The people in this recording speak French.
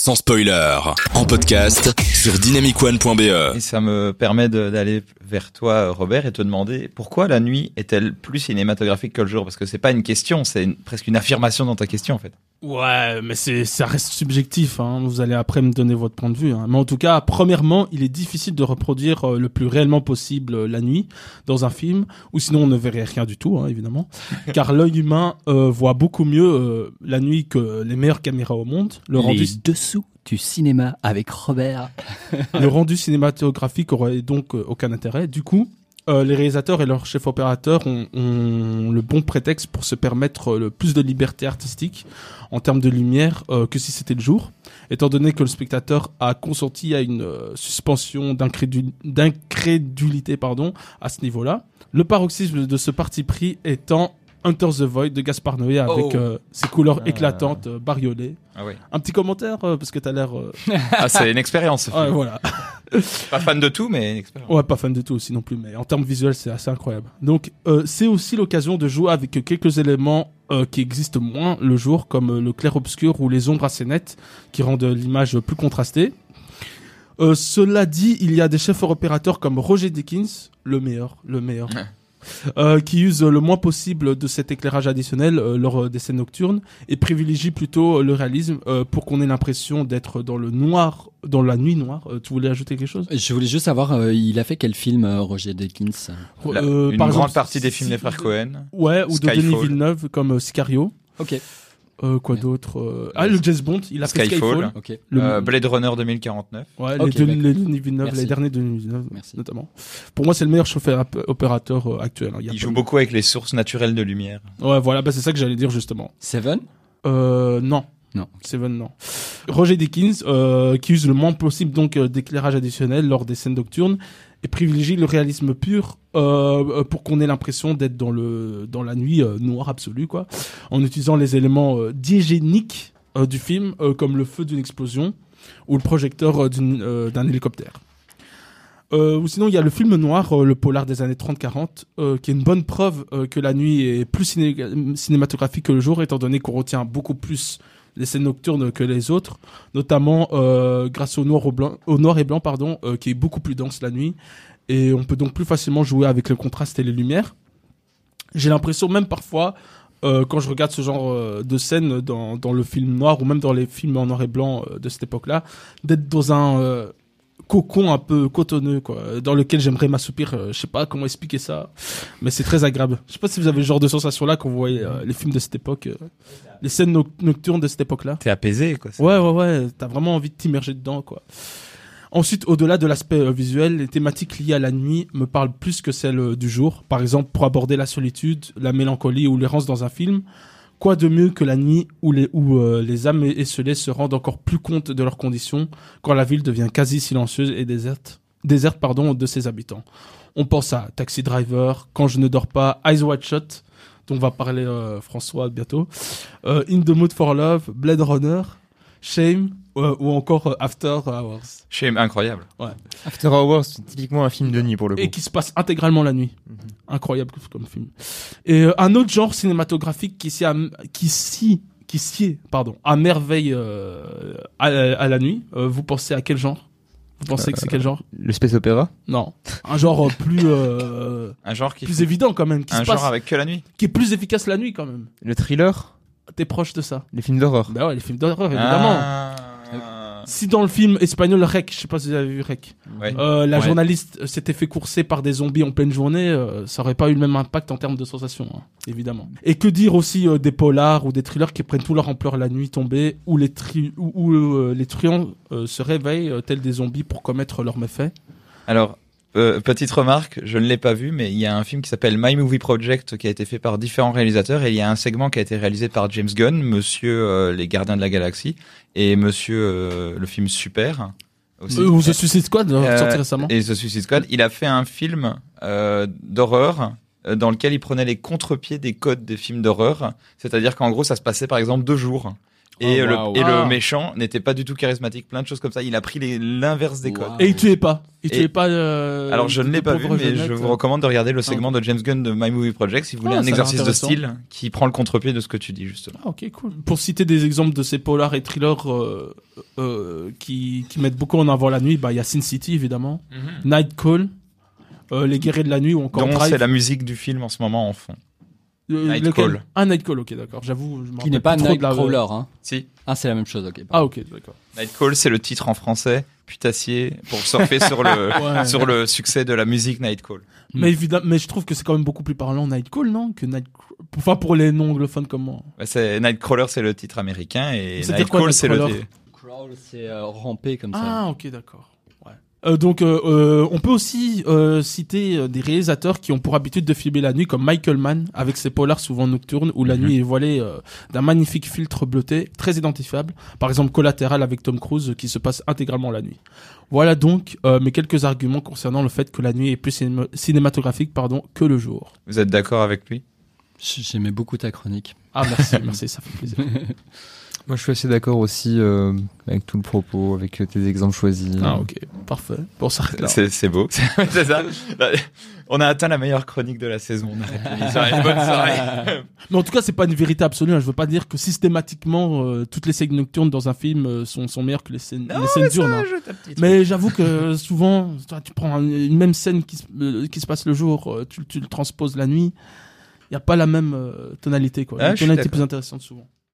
sans spoiler, en podcast sur dynamicone.be. Ça me permet d'aller vers toi, Robert, et te demander pourquoi la nuit est-elle plus cinématographique que le jour? Parce que c'est pas une question, c'est presque une affirmation dans ta question, en fait. Ouais, mais c'est ça reste subjectif. Hein. Vous allez après me donner votre point de vue. Hein. Mais en tout cas, premièrement, il est difficile de reproduire euh, le plus réellement possible euh, la nuit dans un film, ou sinon on ne verrait rien du tout, hein, évidemment. Car l'œil humain euh, voit beaucoup mieux euh, la nuit que les meilleures caméras au monde. Le rendu, Les dessous du cinéma avec Robert. le rendu cinématographique aurait donc aucun intérêt. Du coup, euh, les réalisateurs et leurs chefs opérateurs ont, ont le bon prétexte pour se permettre euh, le plus de liberté artistique en termes de lumière euh, que si c'était le jour, étant donné que le spectateur a consenti à une euh, suspension d'incrédul- d'incrédulité pardon, à ce niveau-là. Le paroxysme de ce parti pris étant Hunter the Void de Gaspard Noé avec Oh. euh, ses couleurs Ah. éclatantes, euh, bariolées. Ah oui. Un petit commentaire euh, parce que t'as l'air... euh, Ah, c'est une expérience. ce ouais, voilà. Pas fan de tout, mais. Ouais, pas fan de tout aussi non plus, mais en termes visuels, c'est assez incroyable. Donc, euh, c'est aussi l'occasion de jouer avec quelques éléments euh, qui existent moins le jour, comme euh, le clair-obscur ou les ombres assez nettes, qui rendent l'image plus contrastée. Euh, cela dit, il y a des chefs opérateurs comme Roger Dickens, le meilleur, le meilleur, Ouais. Euh, qui usent le moins possible de cet éclairage additionnel euh, lors euh, des scènes nocturnes et privilégient plutôt euh, le réalisme euh, pour qu'on ait l'impression d'être dans le noir, dans la nuit noire. Euh, tu voulais ajouter quelque chose? Je voulais juste savoir, euh, il a fait quel film, euh, Roger Deakins? La- Euh, une par grande exemple, partie des films des frères Cohen. Ouais, ou de Skyfall. Denis Villeneuve comme euh, Sicario. Ok, Euh, quoi d'autre euh, Ah, le James Bond, il a fait Skyfall. Skyfall. ok. Le- Euh, Blade Runner 2049. Ouais, Ok, les, deux- les les derniers de Denis Villeneuve, Merci. notamment. Pour moi, c'est le meilleur chauffeur opérateur euh, actuel. hein, y a Il pas joue de- beaucoup avec les sources naturelles de lumière. Ouais, voilà, bah, c'est ça que j'allais dire justement. Seven? Euh, non. Non. Seven, non. Roger Dickens, euh, qui use le moins possible donc euh, d'éclairage additionnel lors des scènes nocturnes et privilégie le réalisme pur euh, euh, pour qu'on ait l'impression d'être dans le dans la nuit euh, noire absolue quoi, en utilisant les éléments euh, diégéniques euh, du film euh, comme le feu d'une explosion ou le projecteur d'une, d'un hélicoptère. Ou sinon, il y a le film noir, le polar des années 30-40, euh, qui est une bonne preuve que la nuit est plus ciné- cinématographique que le jour, étant donné qu'on retient beaucoup plus les scènes nocturnes que les autres, notamment euh, grâce au noir, et blanc, pardon, euh, qui est beaucoup plus dense la nuit, et on peut donc plus facilement jouer avec le contraste et les lumières. J'ai l'impression même parfois, euh, quand je regarde ce genre de scène dans, dans le film noir ou même dans les films en noir et blanc de cette époque-là, d'être dans un cocon un peu cotonneux, quoi, dans lequel j'aimerais m'assoupir. euh, je sais pas comment expliquer ça, mais c'est très agréable. Je sais pas si vous avez le genre de sensation-là quand vous voyez euh, les films de cette époque, euh, les scènes noc- nocturnes de cette époque-là. T'es apaisé, quoi. Ouais, ouais, ouais, t'as vraiment envie de t'immerger dedans, quoi. Ensuite, au-delà de l'aspect visuel, les thématiques liées à la nuit me parlent plus que celles du jour. Par exemple, pour aborder la solitude, la mélancolie ou l'errance dans un film, quoi de mieux que la nuit où les, où, euh, les âmes esselées se rendent encore plus compte de leurs conditions quand la ville devient quasi silencieuse et déserte, déserte pardon, de ses habitants? On pense à Taxi Driver, Quand je ne dors pas, Eyes Wide Shut, dont va parler euh, François bientôt, euh, In the Mood for Love, Blade Runner, Shame euh, ou encore euh, After Hours. Chez incroyable. After Hours, c'est typiquement un film de nuit pour le coup. Et qui se passe intégralement la nuit. Mhm. Incroyable comme film. Et euh, un autre genre cinématographique qui s'y qui s'y qui s'y est, pardon, à merveille euh, à, à la nuit. Euh, vous pensez à quel genre? Vous pensez que c'est quel genre? Le space opéra? Non, un genre plus euh, Un genre qui plus fait- évident quand même, qui un se genre passe, avec que la nuit. qui est plus efficace la nuit quand même. Le thriller? T'es proche de ça. Les films d'horreur Bah ouais, les films d'horreur évidemment. Ah. Si dans le film espagnol Rec, je sais pas si vous avez vu Rec, Ouais. euh, la Ouais. journaliste s'était fait courser par des zombies en pleine journée, euh, ça aurait pas eu le même impact en termes de sensation, hein, évidemment. Et que dire aussi euh, des polars ou des thrillers qui prennent tout leur ampleur la nuit tombée, où les, tri où, où, euh, les truands euh, se réveillent euh, tels des zombies pour commettre leurs méfaits? Alors, euh, petite remarque, je ne l'ai pas vu, mais il y a un film qui s'appelle My Movie Project qui a été fait par différents réalisateurs et il y a un segment qui a été réalisé par James Gunn, Monsieur euh, les Gardiens de la Galaxie et Monsieur euh, le film Super. Aussi. Ou The Suicide Squad, Euh, sorti récemment. Et The Suicide Squad, il a fait un film d'horreur dans lequel il prenait les contre-pieds des codes des films d'horreur. C'est-à-dire qu'en gros, ça se passait par exemple deux jours. Et, Oh, le, waouh. et Ah. le méchant n'était pas du tout charismatique, plein de choses comme ça. Il a pris l'inverse des codes. Wow. Et il tuait pas. Il tuait pas. euh, Alors je ne l'ai pas vu, mais je vous recommande de regarder le segment de James Gunn de My Movie Project si vous voulez Ah, un exercice de style qui prend le contre-pied de ce que tu dis justement. Ah, ok, cool. Pour citer des exemples de ces polars et thrillers euh, euh, qui, qui mettent beaucoup en avant la nuit, bah, il y a Sin City, évidemment. Night Call. euh, les guerriers de la nuit ou encore Drive. c'est la musique du film en ce moment en fond. Euh, Night lequel Call. Ah, Night Call, ok, d'accord. J'avoue, je Qui n'est pas la- Nightcrawler, hein. Si. Ah, c'est la même chose, ok. Ah, ok, d'accord. Nightcall, c'est le titre en français, putassier, pour surfer sur le Ouais. sur le succès de la musique Nightcall. Mais évidemment, mais je trouve que c'est quand même beaucoup plus parlant Night Call, non Que Night. Enfin, pour les non anglophones comme moi. Bah, c'est Nightcrawler, c'est le titre américain et Nightcall, c'est le. Nightcrawler Crawl, c'est euh, ramper comme ça. Ah, ok, d'accord. Euh, donc, euh, euh, on peut aussi euh, citer euh, des réalisateurs qui ont pour habitude de filmer la nuit, comme Michael Mann, avec ses polars souvent nocturnes, où la Mhm. nuit est voilée euh, d'un magnifique filtre bleuté, très identifiable. Par exemple, Collateral avec Tom Cruise, qui se passe intégralement la nuit. Voilà donc euh, mes quelques arguments concernant le fait que la nuit est plus cinéma- cinématographique pardon, que le jour. Vous êtes d'accord avec lui? J'aimais beaucoup ta chronique. Ah, merci, merci, ça fait plaisir. Moi, je suis assez d'accord aussi euh, avec tout le propos, avec euh, tes exemples choisis. Ah, ok, parfait. Bon, ça. C'est beau. c'est ça. On a atteint la meilleure chronique de la saison. On arrête bonne soirée. Mais en tout cas, c'est pas une vérité absolue. hein. Je veux pas dire que systématiquement euh, toutes les scènes nocturnes dans un film euh, sont, sont meilleures que les scènes, les scènes diurnes. hein. Mais j'avoue que souvent, toi, tu prends un- une même scène qui se, euh, qui se passe le jour, tu, tu le transposes la nuit. Il y a pas la même euh, tonalité, quoi. Ah, suis tonalité d'accord. plus intéressante souvent.